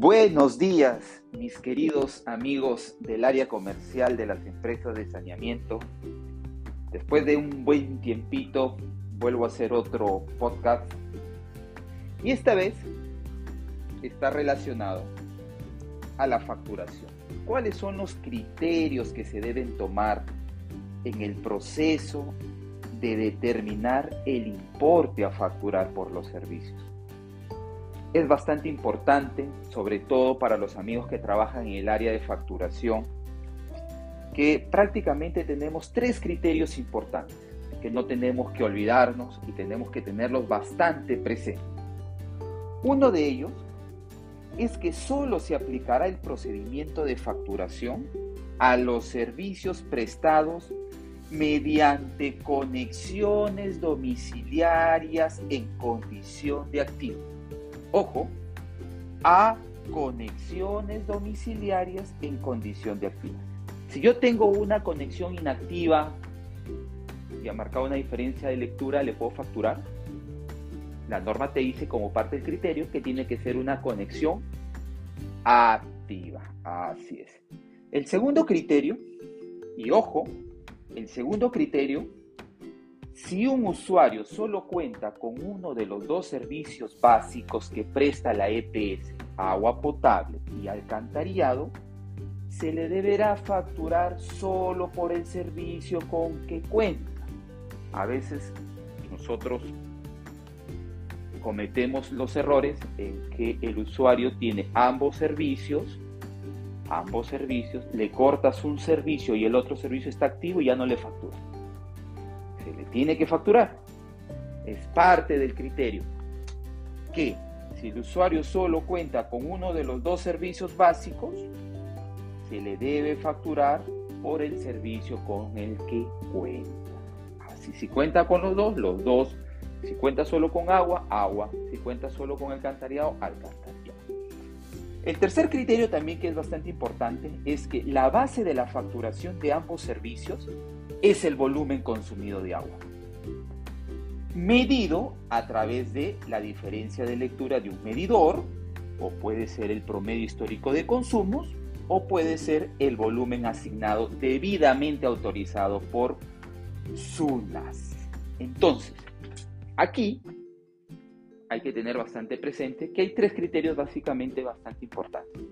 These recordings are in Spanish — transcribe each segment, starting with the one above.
Buenos días, mis queridos amigos del área comercial de las empresas de saneamiento. Después de un buen tiempito, vuelvo a hacer otro podcast. Y esta vez está relacionado a la facturación. ¿Cuáles son los criterios que se deben tomar en el proceso de determinar el importe a facturar por los servicios? Es bastante importante, sobre todo para los amigos que trabajan en el área de facturación, que prácticamente tenemos tres criterios importantes que no tenemos que olvidarnos y tenemos que tenerlos bastante presentes. Uno de ellos es que solo se aplicará el procedimiento de facturación a los servicios prestados mediante conexiones domiciliarias en condición de activo ojo, a conexiones domiciliarias en condición de actividad. Si yo tengo una conexión inactiva y ha marcado una diferencia de lectura, ¿le puedo facturar? La norma te dice como parte del criterio que tiene que ser una conexión activa. Así es. El segundo criterio, y ojo, el segundo criterio si un usuario solo cuenta con uno de los dos servicios básicos que presta la EPS, agua potable y alcantarillado, se le deberá facturar solo por el servicio con que cuenta. A veces nosotros cometemos los errores en que el usuario tiene ambos servicios, ambos servicios, le cortas un servicio y el otro servicio está activo y ya no le factura le tiene que facturar. Es parte del criterio que si el usuario solo cuenta con uno de los dos servicios básicos, se le debe facturar por el servicio con el que cuenta. Así, si cuenta con los dos, los dos. Si cuenta solo con agua, agua. Si cuenta solo con alcantarillado, alcantarillado. El tercer criterio también que es bastante importante es que la base de la facturación de ambos servicios es el volumen consumido de agua, medido a través de la diferencia de lectura de un medidor, o puede ser el promedio histórico de consumos, o puede ser el volumen asignado debidamente autorizado por SUNAS. Entonces, aquí hay que tener bastante presente que hay tres criterios básicamente bastante importantes.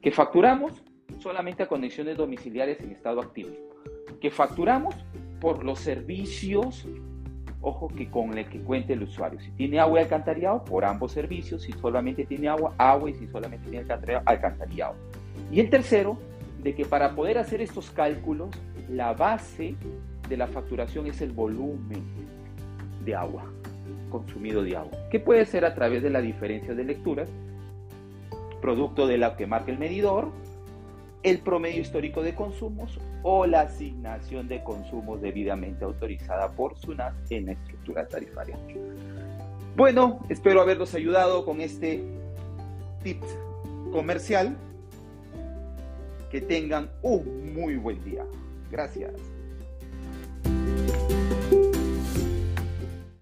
Que facturamos solamente a conexiones domiciliares en estado activo que facturamos por los servicios, ojo, que con el que cuente el usuario. Si tiene agua y alcantarillado, por ambos servicios. Si solamente tiene agua, agua. Y si solamente tiene alcantarillado, alcantarillado. Y el tercero, de que para poder hacer estos cálculos, la base de la facturación es el volumen de agua, consumido de agua, que puede ser a través de la diferencia de lecturas, producto de la que marca el medidor, el promedio histórico de consumos o la asignación de consumos debidamente autorizada por SUNAS en la estructura tarifaria. Bueno, espero haberlos ayudado con este tip comercial. Que tengan un muy buen día. Gracias.